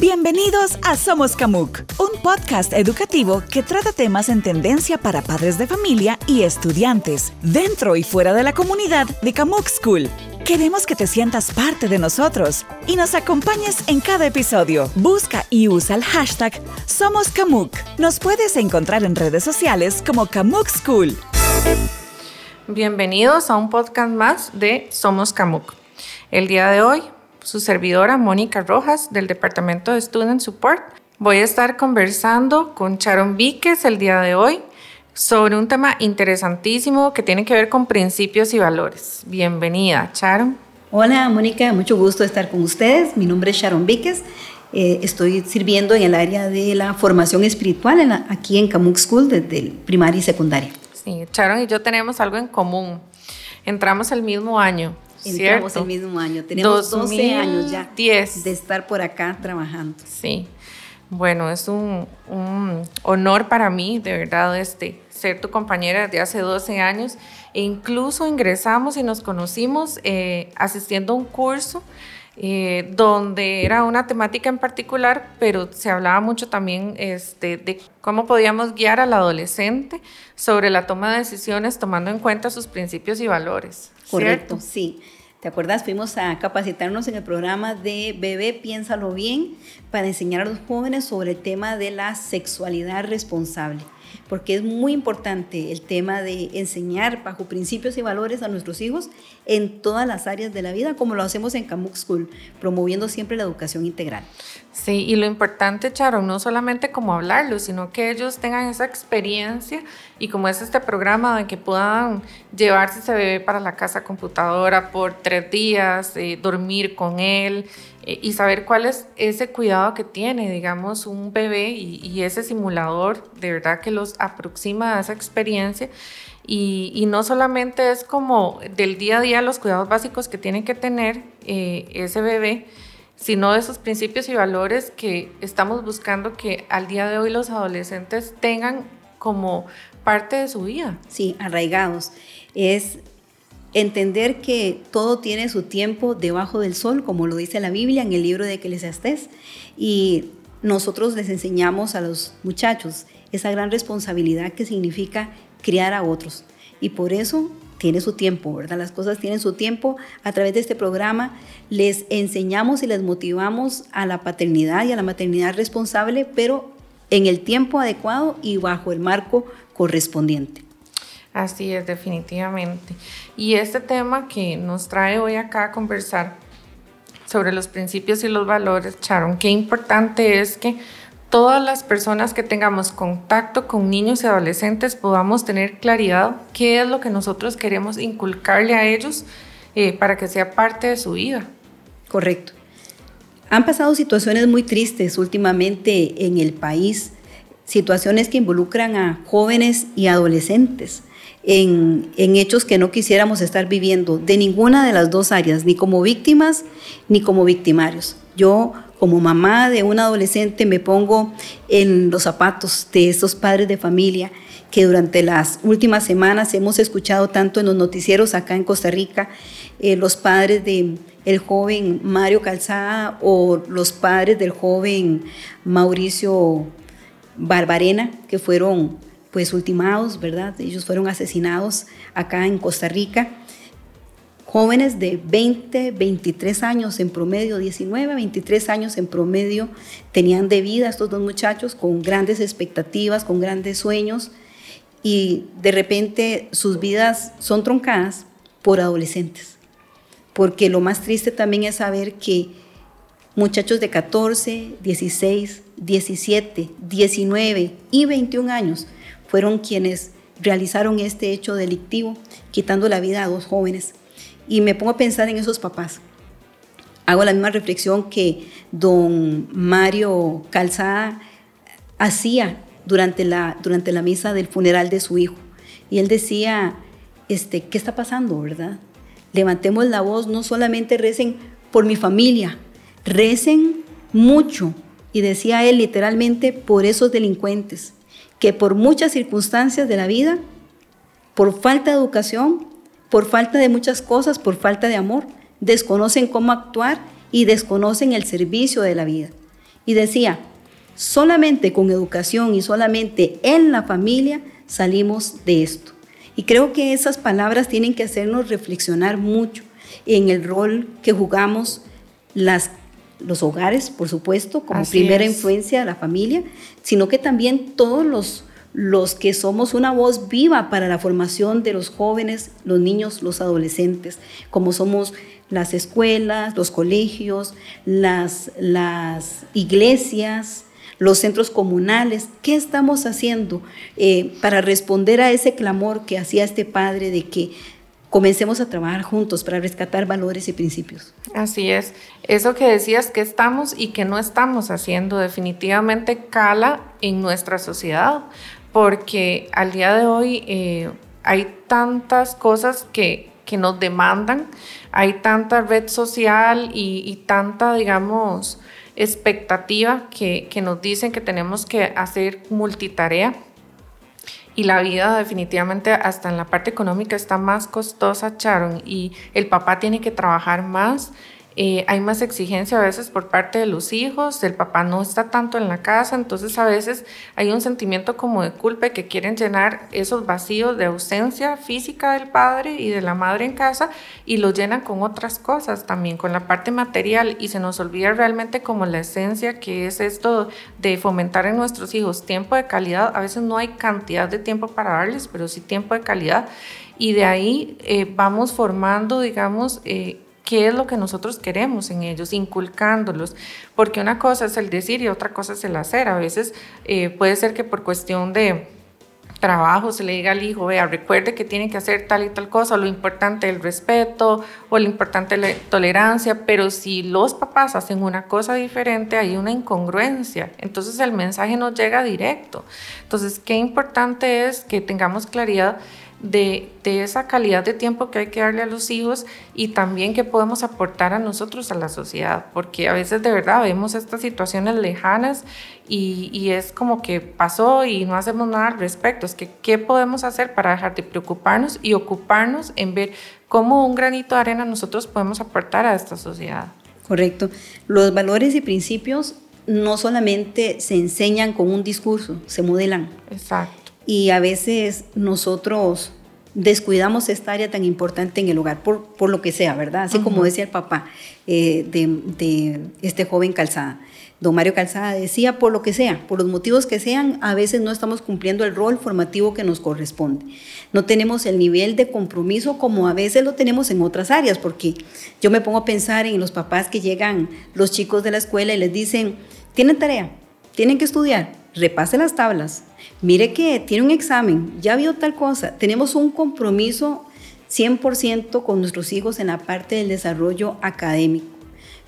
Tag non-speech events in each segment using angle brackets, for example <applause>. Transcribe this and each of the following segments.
Bienvenidos a Somos Camuc, un podcast educativo que trata temas en tendencia para padres de familia y estudiantes, dentro y fuera de la comunidad de Camuc School. Queremos que te sientas parte de nosotros y nos acompañes en cada episodio. Busca y usa el hashtag Somos Camuc. Nos puedes encontrar en redes sociales como Camuc School. Bienvenidos a un podcast más de Somos Camuc. El día de hoy su servidora Mónica Rojas del Departamento de Student Support. Voy a estar conversando con Sharon Víquez el día de hoy sobre un tema interesantísimo que tiene que ver con principios y valores. Bienvenida, Sharon. Hola, Mónica, mucho gusto estar con ustedes. Mi nombre es Sharon Víquez. Eh, estoy sirviendo en el área de la formación espiritual aquí en Camuc School desde primaria y secundaria. Sí, Sharon y yo tenemos algo en común. Entramos el mismo año Entramos el mismo año. Tenemos 12 años ya de estar por acá trabajando. Sí. Bueno, es un, honor para mí, de verdad, este, ser tu compañera de hace 12 años. E incluso ingresamos y nos conocimos eh, asistiendo a un curso eh, donde era una temática en particular, pero se hablaba mucho también este, de cómo podíamos guiar al adolescente sobre la toma de decisiones tomando en cuenta sus principios y valores. Correcto, sí. ¿Te acuerdas? Fuimos a capacitarnos en el programa de Bebé Piénsalo Bien para enseñar a los jóvenes sobre el tema de la sexualidad responsable porque es muy importante el tema de enseñar bajo principios y valores a nuestros hijos en todas las áreas de la vida, como lo hacemos en Camuc School, promoviendo siempre la educación integral. Sí, y lo importante, Charo, no solamente como hablarlo, sino que ellos tengan esa experiencia y como es este programa de que puedan llevarse ese bebé para la casa computadora por tres días, eh, dormir con él eh, y saber cuál es ese cuidado que tiene, digamos, un bebé y, ese simulador, de verdad que los aproxima a esa experiencia. Y, no solamente es como del día a día los cuidados básicos que tiene que tener eh, ese bebé, sino de esos principios y valores que estamos buscando que al día de hoy los adolescentes tengan como parte de su vida. Sí, arraigados. Es entender que todo tiene su tiempo debajo del sol, como lo dice la Biblia en el libro de Eclesiastés, y nosotros les enseñamos a los muchachos esa gran responsabilidad que significa criar a otros. Y por eso tiene su tiempo, ¿verdad? Las cosas tienen su tiempo. A través de este programa les enseñamos y les motivamos a la paternidad y a la maternidad responsable, pero en el tiempo adecuado y bajo el marco correspondiente. Así es, definitivamente. Y este tema que nos trae hoy acá a conversar sobre los principios y los valores, Sharon, qué importante es que todas las personas que tengamos contacto con niños y adolescentes podamos tener claridad qué es lo que nosotros queremos inculcarle a ellos eh, para que sea parte de su vida. Correcto. Han pasado situaciones muy tristes últimamente en el país, situaciones que involucran a jóvenes y adolescentes en, hechos que no quisiéramos estar viviendo de ninguna de las dos áreas, ni como víctimas ni como victimarios. Yo como mamá de un adolescente me pongo en los zapatos de esos padres de familia que durante las últimas semanas hemos escuchado tanto en los noticieros acá en Costa Rica, eh, los padres de el joven Mario Calzada o los padres del joven Mauricio Barbarena, que fueron pues ultimados, ¿verdad? Ellos fueron asesinados acá en Costa Rica. Jóvenes de 20, 23 años en promedio, 19, 23 años en promedio, tenían de vida estos dos muchachos con grandes expectativas, con grandes sueños, y de repente sus vidas son troncadas por adolescentes. Porque lo más triste también es saber que muchachos de 14, 16, 17, 19 y 21 años fueron quienes realizaron este hecho delictivo, quitando la vida a dos jóvenes. Y me pongo a pensar en esos papás. Hago la misma reflexión que don Mario Calzada hacía durante la, durante la misa del funeral de su hijo. Y él decía, este, ¿qué está pasando, verdad? Levantemos la voz, no solamente recen por mi familia, recen mucho. Y decía él literalmente por esos delincuentes, que por muchas circunstancias de la vida, por falta de educación, por falta de muchas cosas, por falta de amor, desconocen cómo actuar y desconocen el servicio de la vida. y decía, solamente con educación y solamente en la familia salimos de esto. Y creo que esas palabras tienen que hacernos reflexionar mucho en el rol que jugamos las, los hogares, por supuesto, como primera influencia de la familia, sino que también todos los, los que somos una voz viva para la formación de los jóvenes, los niños, los adolescentes, como somos las escuelas, los colegios, las, las iglesias, los centros comunales. ¿Qué estamos haciendo eh, para responder a ese clamor que hacía este padre de que comencemos a trabajar juntos para rescatar valores y principios? Así es. Eso que decías que estamos y que no estamos haciendo definitivamente cala en nuestra sociedad, porque al día de hoy eh, hay tantas cosas que, que nos demandan, hay tanta red social y, y tanta, digamos, expectativa que, que nos dicen que tenemos que hacer multitarea y la vida definitivamente hasta en la parte económica está más costosa, Charon, y el papá tiene que trabajar más eh, hay más exigencia a veces por parte de los hijos, el papá no está tanto en la casa, entonces a veces hay un sentimiento como de culpa que quieren llenar esos vacíos de ausencia física del padre y de la madre en casa y lo llenan con otras cosas también, con la parte material y se nos olvida realmente como la esencia que es esto de fomentar en nuestros hijos tiempo de calidad. A veces no hay cantidad de tiempo para darles, pero sí tiempo de calidad y de ahí eh, vamos formando, digamos, eh, qué es lo que nosotros queremos en ellos, inculcándolos, porque una cosa es el decir y otra cosa es el hacer. A veces eh, puede ser que por cuestión de trabajo se le diga al hijo, vea, recuerde que tiene que hacer tal y tal cosa, lo importante el respeto o lo importante la tolerancia, pero si los papás hacen una cosa diferente, hay una incongruencia, entonces el mensaje no llega directo. Entonces, qué importante es que tengamos claridad de, esa calidad de tiempo que hay que darle a los hijos y también que podemos aportar a nosotros, a la sociedad, porque a veces de verdad vemos estas situaciones lejanas y, es como que pasó y no hacemos nada al respecto. Es que, ¿qué podemos hacer para dejar de preocuparnos y ocuparnos en ver cómo un granito de arena nosotros podemos aportar a esta sociedad? Correcto. Los valores y principios no solamente se enseñan con un discurso, se modelan. Exacto y a veces nosotros descuidamos esta área tan importante en el hogar, por, por lo que sea, ¿verdad? Así como decía el papá eh, de, de, este joven Calzada. Don Mario Calzada decía, por lo que sea, por los motivos que sean, a veces no estamos cumpliendo el rol formativo que nos corresponde. No tenemos el nivel de compromiso como a veces lo tenemos en otras áreas, porque yo me pongo a pensar en los papás que llegan, los chicos de la escuela y les dicen, tienen tarea, tienen que estudiar, repase las tablas, mire que tiene un examen, ya vio tal cosa, tenemos un compromiso 100% con nuestros hijos en la parte del desarrollo académico,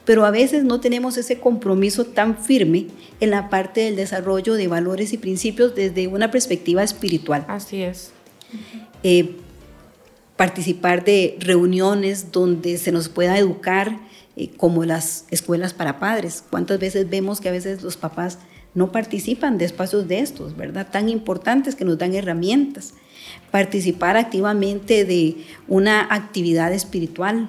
pero a veces no tenemos ese compromiso tan firme en la parte del desarrollo de valores y principios desde una perspectiva espiritual. Así es. Eh, participar de reuniones donde se nos pueda educar, eh, como las escuelas para padres. ¿Cuántas veces vemos que a veces los papás no participan de espacios de estos, ¿verdad? Tan importantes que nos dan herramientas. Participar activamente de una actividad espiritual,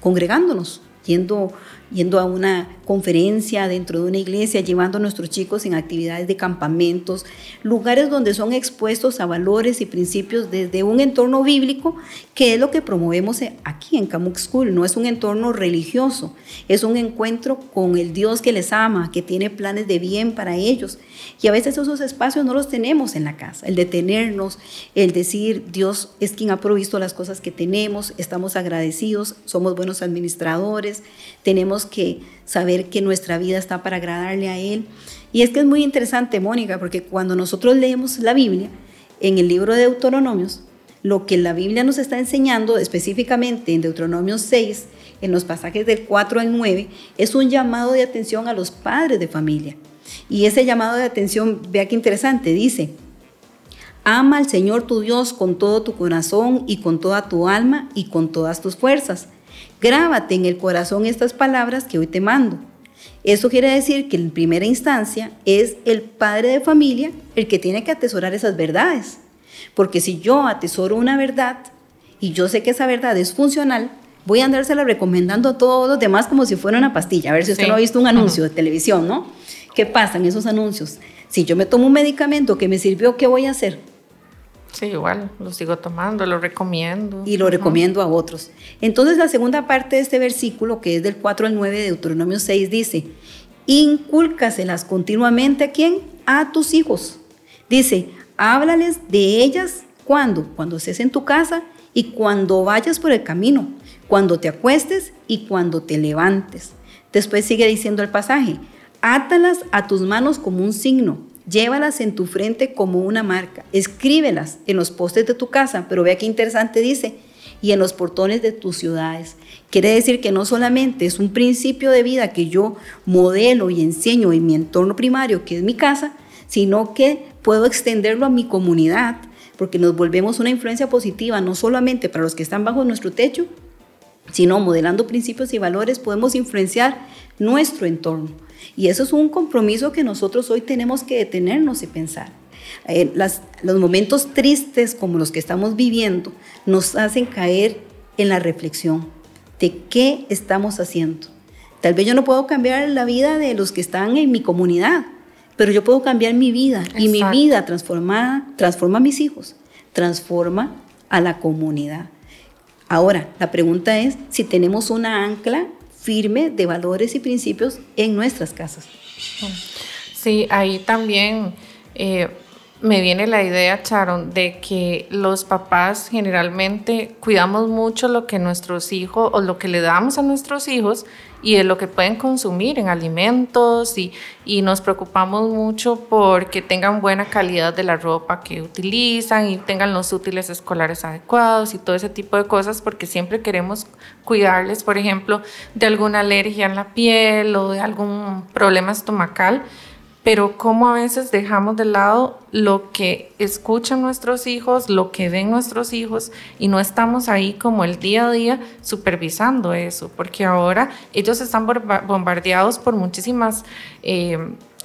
congregándonos, yendo yendo a una conferencia dentro de una iglesia, llevando a nuestros chicos en actividades de campamentos, lugares donde son expuestos a valores y principios desde un entorno bíblico, que es lo que promovemos aquí en Camuc School. No es un entorno religioso, es un encuentro con el Dios que les ama, que tiene planes de bien para ellos. Y a veces esos espacios no los tenemos en la casa. El detenernos, el decir, Dios es quien ha provisto las cosas que tenemos, estamos agradecidos, somos buenos administradores, tenemos que saber que nuestra vida está para agradarle a Él. Y es que es muy interesante, Mónica, porque cuando nosotros leemos la Biblia, en el libro de Deuteronomios, lo que la Biblia nos está enseñando específicamente en Deuteronomio 6, en los pasajes del 4 al 9, es un llamado de atención a los padres de familia. Y ese llamado de atención, vea qué interesante, dice, ama al Señor tu Dios con todo tu corazón y con toda tu alma y con todas tus fuerzas. Grábate en el corazón estas palabras que hoy te mando. Eso quiere decir que en primera instancia es el padre de familia el que tiene que atesorar esas verdades. Porque si yo atesoro una verdad y yo sé que esa verdad es funcional, voy a andársela recomendando a todos los demás como si fuera una pastilla. A ver si usted no ha visto un anuncio de televisión, ¿no? ¿Qué pasa en esos anuncios? Si yo me tomo un medicamento que me sirvió, ¿qué voy a hacer? Sí, igual, lo sigo tomando, lo recomiendo. Y lo recomiendo a otros. Entonces la segunda parte de este versículo, que es del 4 al 9 de Deuteronomio 6, dice, incúlcaselas continuamente a quién? A tus hijos. Dice, háblales de ellas cuando, cuando estés en tu casa y cuando vayas por el camino, cuando te acuestes y cuando te levantes. Después sigue diciendo el pasaje, átalas a tus manos como un signo Llévalas en tu frente como una marca. Escríbelas en los postes de tu casa. Pero vea qué interesante dice. Y en los portones de tus ciudades. Quiere decir que no solamente es un principio de vida que yo modelo y enseño en mi entorno primario, que es mi casa, sino que puedo extenderlo a mi comunidad, porque nos volvemos una influencia positiva, no solamente para los que están bajo nuestro techo, sino modelando principios y valores podemos influenciar nuestro entorno. Y eso es un compromiso que nosotros hoy tenemos que detenernos y pensar. Eh, los momentos tristes como los que estamos viviendo nos hacen caer en la reflexión de qué estamos haciendo. Tal vez yo no puedo cambiar la vida de los que están en mi comunidad, pero yo puedo cambiar mi vida y mi vida transformada transforma a mis hijos, transforma a la comunidad. Ahora, la pregunta es si tenemos una ancla firme de valores y principios en nuestras casas. Sí, ahí también eh, me viene la idea, Charon, de que los papás generalmente cuidamos mucho lo que nuestros hijos o lo que le damos a nuestros hijos y de lo que pueden consumir en alimentos y, y nos preocupamos mucho porque tengan buena calidad de la ropa que utilizan y tengan los útiles escolares adecuados y todo ese tipo de cosas porque siempre queremos cuidarles, por ejemplo, de alguna alergia en la piel o de algún problema estomacal pero cómo a veces dejamos de lado lo que escuchan nuestros hijos, lo que ven nuestros hijos y no estamos ahí como el día a día supervisando eso, porque ahora ellos están bombardeados por muchísimas eh,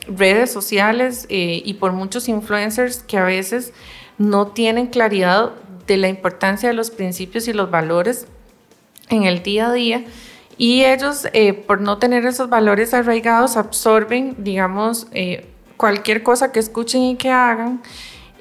redes sociales eh, y por muchos influencers que a veces no tienen claridad de la importancia de los principios y los valores en el día a día y ellos, eh, por no tener esos valores arraigados, absorben, digamos, eh, cualquier cosa que escuchen y que hagan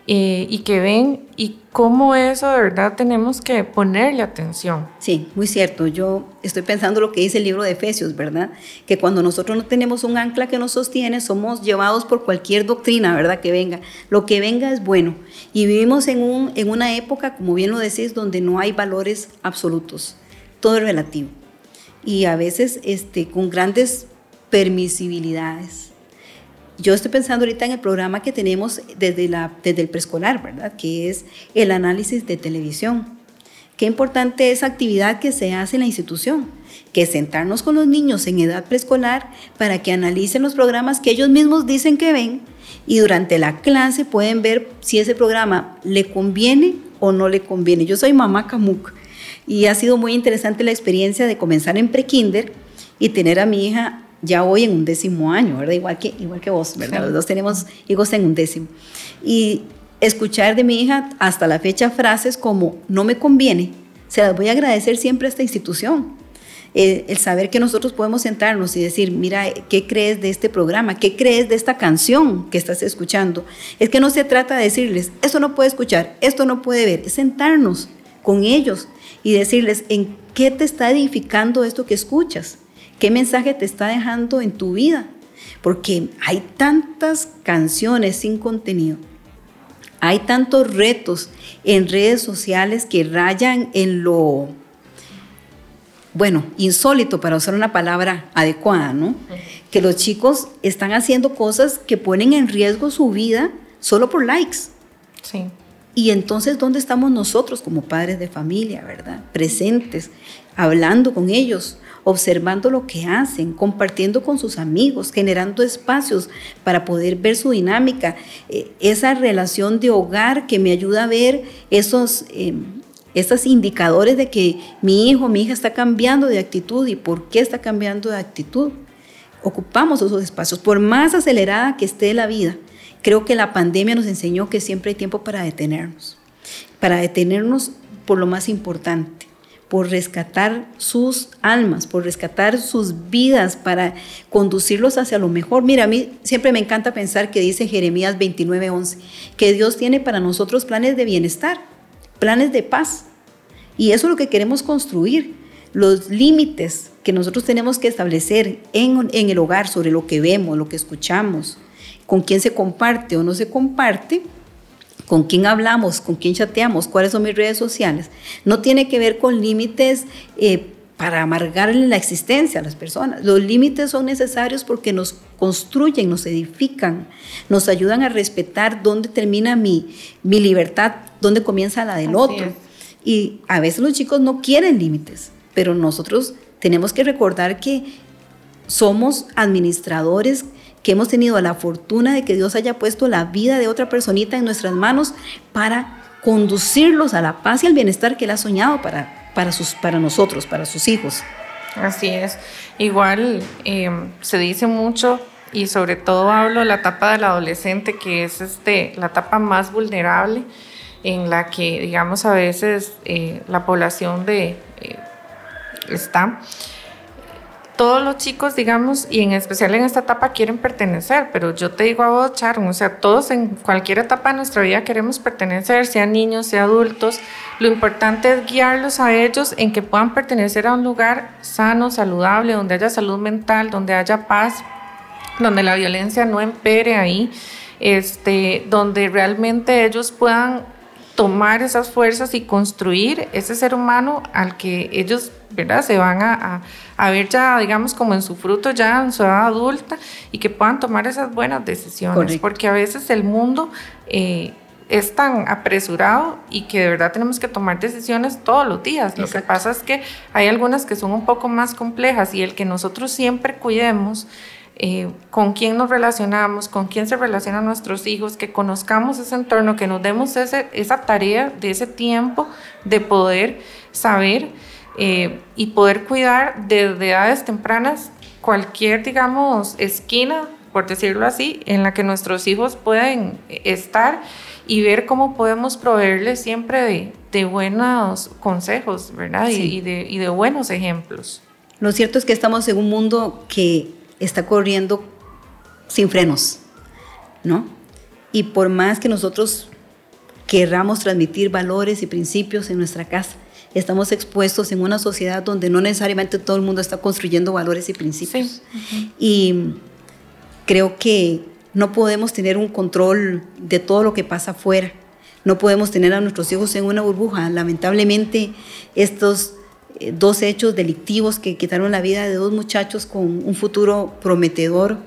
eh, y que ven y cómo eso de verdad tenemos que ponerle atención. Sí, muy cierto. Yo estoy pensando lo que dice el libro de Efesios, ¿verdad? Que cuando nosotros no tenemos un ancla que nos sostiene, somos llevados por cualquier doctrina, ¿verdad? Que venga. Lo que venga es bueno. Y vivimos en, un, en una época, como bien lo decís, donde no hay valores absolutos. Todo es relativo y a veces este, con grandes permisibilidades. Yo estoy pensando ahorita en el programa que tenemos desde, la, desde el preescolar, ¿verdad? Que es el análisis de televisión. Qué importante esa actividad que se hace en la institución, que sentarnos con los niños en edad preescolar para que analicen los programas que ellos mismos dicen que ven y durante la clase pueden ver si ese programa le conviene o no le conviene. Yo soy mamá Camuc y ha sido muy interesante la experiencia de comenzar en prekinder y tener a mi hija ya hoy en un décimo año, ¿verdad? Igual que, igual que vos, ¿verdad? Los dos tenemos hijos en un décimo. Y escuchar de mi hija hasta la fecha frases como no me conviene, se las voy a agradecer siempre a esta institución. Eh, el saber que nosotros podemos sentarnos y decir, mira, ¿qué crees de este programa? ¿Qué crees de esta canción que estás escuchando? Es que no se trata de decirles, esto no puede escuchar, esto no puede ver, es sentarnos con ellos y decirles en qué te está edificando esto que escuchas, qué mensaje te está dejando en tu vida, porque hay tantas canciones sin contenido, hay tantos retos en redes sociales que rayan en lo, bueno, insólito para usar una palabra adecuada, ¿no? Que los chicos están haciendo cosas que ponen en riesgo su vida solo por likes. Sí. Y entonces, ¿dónde estamos nosotros como padres de familia, verdad? Presentes, hablando con ellos, observando lo que hacen, compartiendo con sus amigos, generando espacios para poder ver su dinámica, eh, esa relación de hogar que me ayuda a ver esos, esos indicadores de que mi hijo, mi hija está cambiando de actitud y por qué está cambiando de actitud. Ocupamos esos espacios, por más acelerada que esté la vida Creo que la pandemia nos enseñó que siempre hay tiempo para detenernos, para detenernos por lo más importante, por rescatar sus almas, por rescatar sus vidas, para conducirlos hacia lo mejor. Mira, a mí siempre me encanta pensar que dice Jeremías 29:11, que Dios tiene para nosotros planes de bienestar, planes de paz. Y eso es lo que queremos construir. Los límites que nosotros tenemos que establecer en, en el hogar sobre lo que vemos, lo que escuchamos, con quién se comparte o no se comparte, con quién hablamos, con quién chateamos, cuáles son mis redes sociales. No tiene que ver con límites eh, para amargarle la existencia a las personas. Los límites son necesarios porque nos construyen, nos edifican, nos ayudan a respetar dónde termina mi, mi libertad, dónde comienza la del otro. Y a veces los chicos no quieren límites, pero nosotros tenemos que recordar que somos administradores que hemos tenido la fortuna de que Dios haya puesto la vida de otra personita en nuestras manos para conducirlos a la paz y al bienestar que Él ha soñado para, para, sus, para nosotros, para sus hijos. Así es. Igual eh, se dice mucho y sobre todo hablo de la etapa del adolescente, que es este, la etapa más vulnerable en la que, digamos, a veces eh, la población de, eh, está todos los chicos, digamos, y en especial en esta etapa quieren pertenecer, pero yo te digo a vos, Charon, o sea, todos en cualquier etapa de nuestra vida queremos pertenecer, sean niños, sean adultos. Lo importante es guiarlos a ellos en que puedan pertenecer a un lugar sano, saludable, donde haya salud mental, donde haya paz, donde la violencia no empere ahí, este, donde realmente ellos puedan tomar esas fuerzas y construir ese ser humano al que ellos ¿verdad? se van a, ver ya, digamos, como en su fruto ya en su edad adulta y que puedan tomar esas buenas decisiones, porque a veces el mundo eh, es tan apresurado y que de verdad tenemos que tomar decisiones todos los días. Lo que pasa es que hay algunas que son un poco más complejas y el que nosotros siempre cuidemos eh, con quién nos relacionamos, con quién se relacionan nuestros hijos, que conozcamos ese entorno, que nos demos ese, esa tarea de ese tiempo de poder saber eh, y poder cuidar desde edades tempranas cualquier, digamos, esquina, por decirlo así, en la que nuestros hijos pueden estar y ver cómo podemos proveerles siempre de, de buenos consejos, ¿verdad? Y, de, y de buenos ejemplos. Lo cierto es que estamos en un mundo que está corriendo sin frenos, ¿no? Y por más que nosotros querramos transmitir valores y principios en nuestra casa, estamos expuestos en una sociedad donde no necesariamente todo el mundo está construyendo valores y principios. Y creo que no podemos tener un control de todo lo que pasa afuera. No podemos tener a nuestros hijos en una burbuja. Lamentablemente, estos dos hechos delictivos que quitaron la vida de dos muchachos con un futuro prometedor.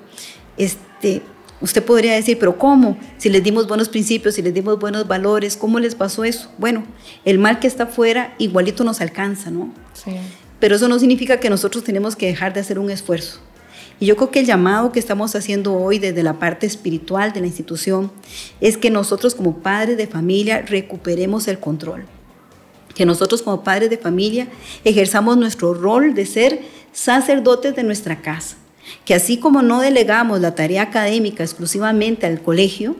Este, usted podría decir, pero ¿cómo? Si les dimos buenos principios, si les dimos buenos valores, ¿cómo les pasó eso? Bueno, el mal que está afuera igualito nos alcanza, ¿no? Sí. Pero eso no significa que nosotros tenemos que dejar de hacer un esfuerzo. Y yo creo que el llamado que estamos haciendo hoy desde la parte espiritual de la institución es que nosotros como padres de familia recuperemos el control que nosotros como padres de familia ejerzamos nuestro rol de ser sacerdotes de nuestra casa, que así como no delegamos la tarea académica exclusivamente al colegio,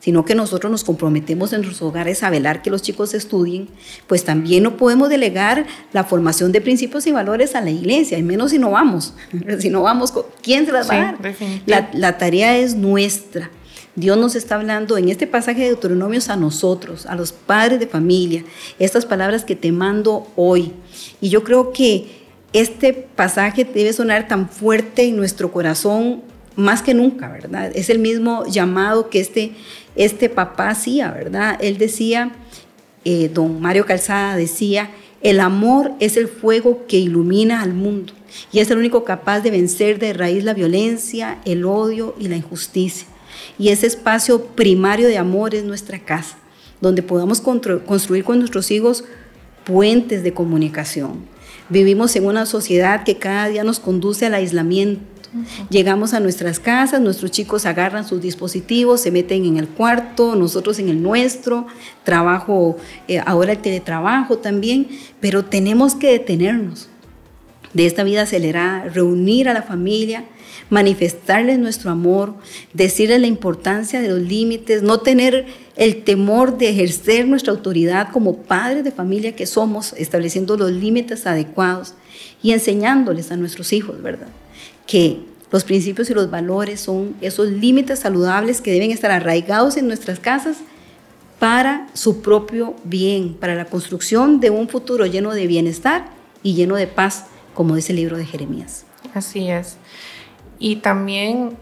sino que nosotros nos comprometemos en nuestros hogares a velar que los chicos estudien, pues también no podemos delegar la formación de principios y valores a la iglesia, y menos si no vamos. <laughs> Si no vamos, ¿quién se las va a dar? La, la tarea es nuestra. Dios nos está hablando en este pasaje de Deuteronomios a nosotros, a los padres de familia, estas palabras que te mando hoy. Y yo creo que este pasaje debe sonar tan fuerte en nuestro corazón más que nunca, ¿verdad? Es el mismo llamado que este, este papá hacía, ¿verdad? Él decía, eh, don Mario Calzada decía, el amor es el fuego que ilumina al mundo y es el único capaz de vencer de raíz la violencia, el odio y la injusticia. Y ese espacio primario de amor es nuestra casa, donde podamos construir con nuestros hijos puentes de comunicación. Vivimos en una sociedad que cada día nos conduce al aislamiento. Llegamos a nuestras casas, nuestros chicos agarran sus dispositivos, se meten en el cuarto, nosotros en el nuestro, trabajo, eh, ahora el teletrabajo también, pero tenemos que detenernos de esta vida acelerada, reunir a la familia, manifestarles nuestro amor, decirles la importancia de los límites, no tener el temor de ejercer nuestra autoridad como padres de familia que somos, estableciendo los límites adecuados y enseñándoles a nuestros hijos, ¿verdad? Que los principios y los valores son esos límites saludables que deben estar arraigados en nuestras casas para su propio bien, para la construcción de un futuro lleno de bienestar y lleno de paz, como dice el libro de Jeremías. Así es. Y también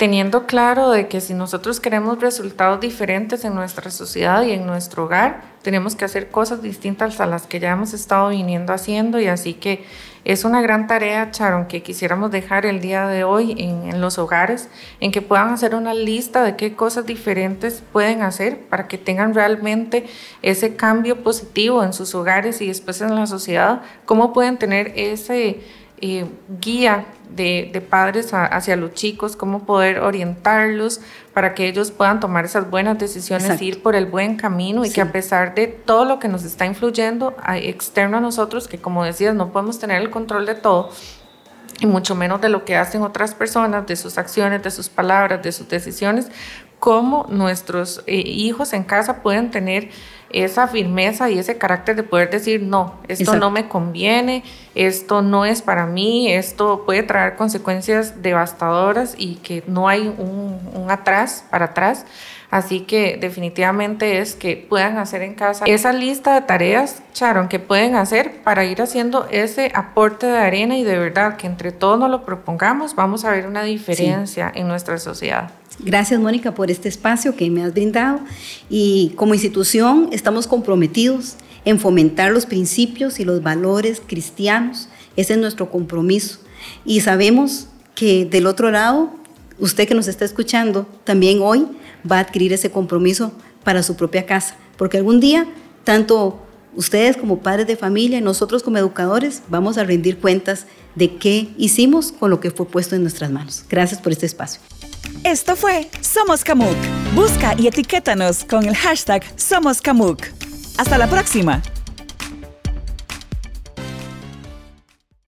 teniendo claro de que si nosotros queremos resultados diferentes en nuestra sociedad y en nuestro hogar, tenemos que hacer cosas distintas a las que ya hemos estado viniendo haciendo. Y así que es una gran tarea, Charon, que quisiéramos dejar el día de hoy en, los hogares, en que puedan hacer una lista de qué cosas diferentes pueden hacer para que tengan realmente ese cambio positivo en sus hogares y después en la sociedad, cómo pueden tener ese eh, guía de, padres hacia los chicos, cómo poder orientarlos para que ellos puedan tomar esas buenas decisiones, ir por el buen camino y que a pesar de todo lo que nos está influyendo externo a nosotros, que como decías, no podemos tener el control de todo, y mucho menos de lo que hacen otras personas, de sus acciones, de sus palabras, de sus decisiones, cómo nuestros eh, hijos en casa pueden tener esa firmeza y ese carácter de poder decir, no, esto no me conviene, esto no es para mí, esto puede traer consecuencias devastadoras y que no hay un, un atrás, para atrás. Así que definitivamente es que puedan hacer en casa esa lista de tareas, Sharon, que pueden hacer para ir haciendo ese aporte de arena y de verdad que entre todos nos lo propongamos, vamos a ver una diferencia en nuestra sociedad. Gracias, Mónica, por este espacio que me has brindado. Y como institución estamos comprometidos en fomentar los principios y los valores cristianos. Ese es nuestro compromiso. Y sabemos que del otro lado, usted que nos está escuchando, también hoy va a adquirir ese compromiso para su propia casa. Porque algún día, tanto ustedes como padres de familia y nosotros como educadores vamos a rendir cuentas de qué hicimos con lo que fue puesto en nuestras manos. Gracias por este espacio. Esto fue Somos Camuc. Busca y etiquétanos con el hashtag Somos Camuc. Hasta la próxima.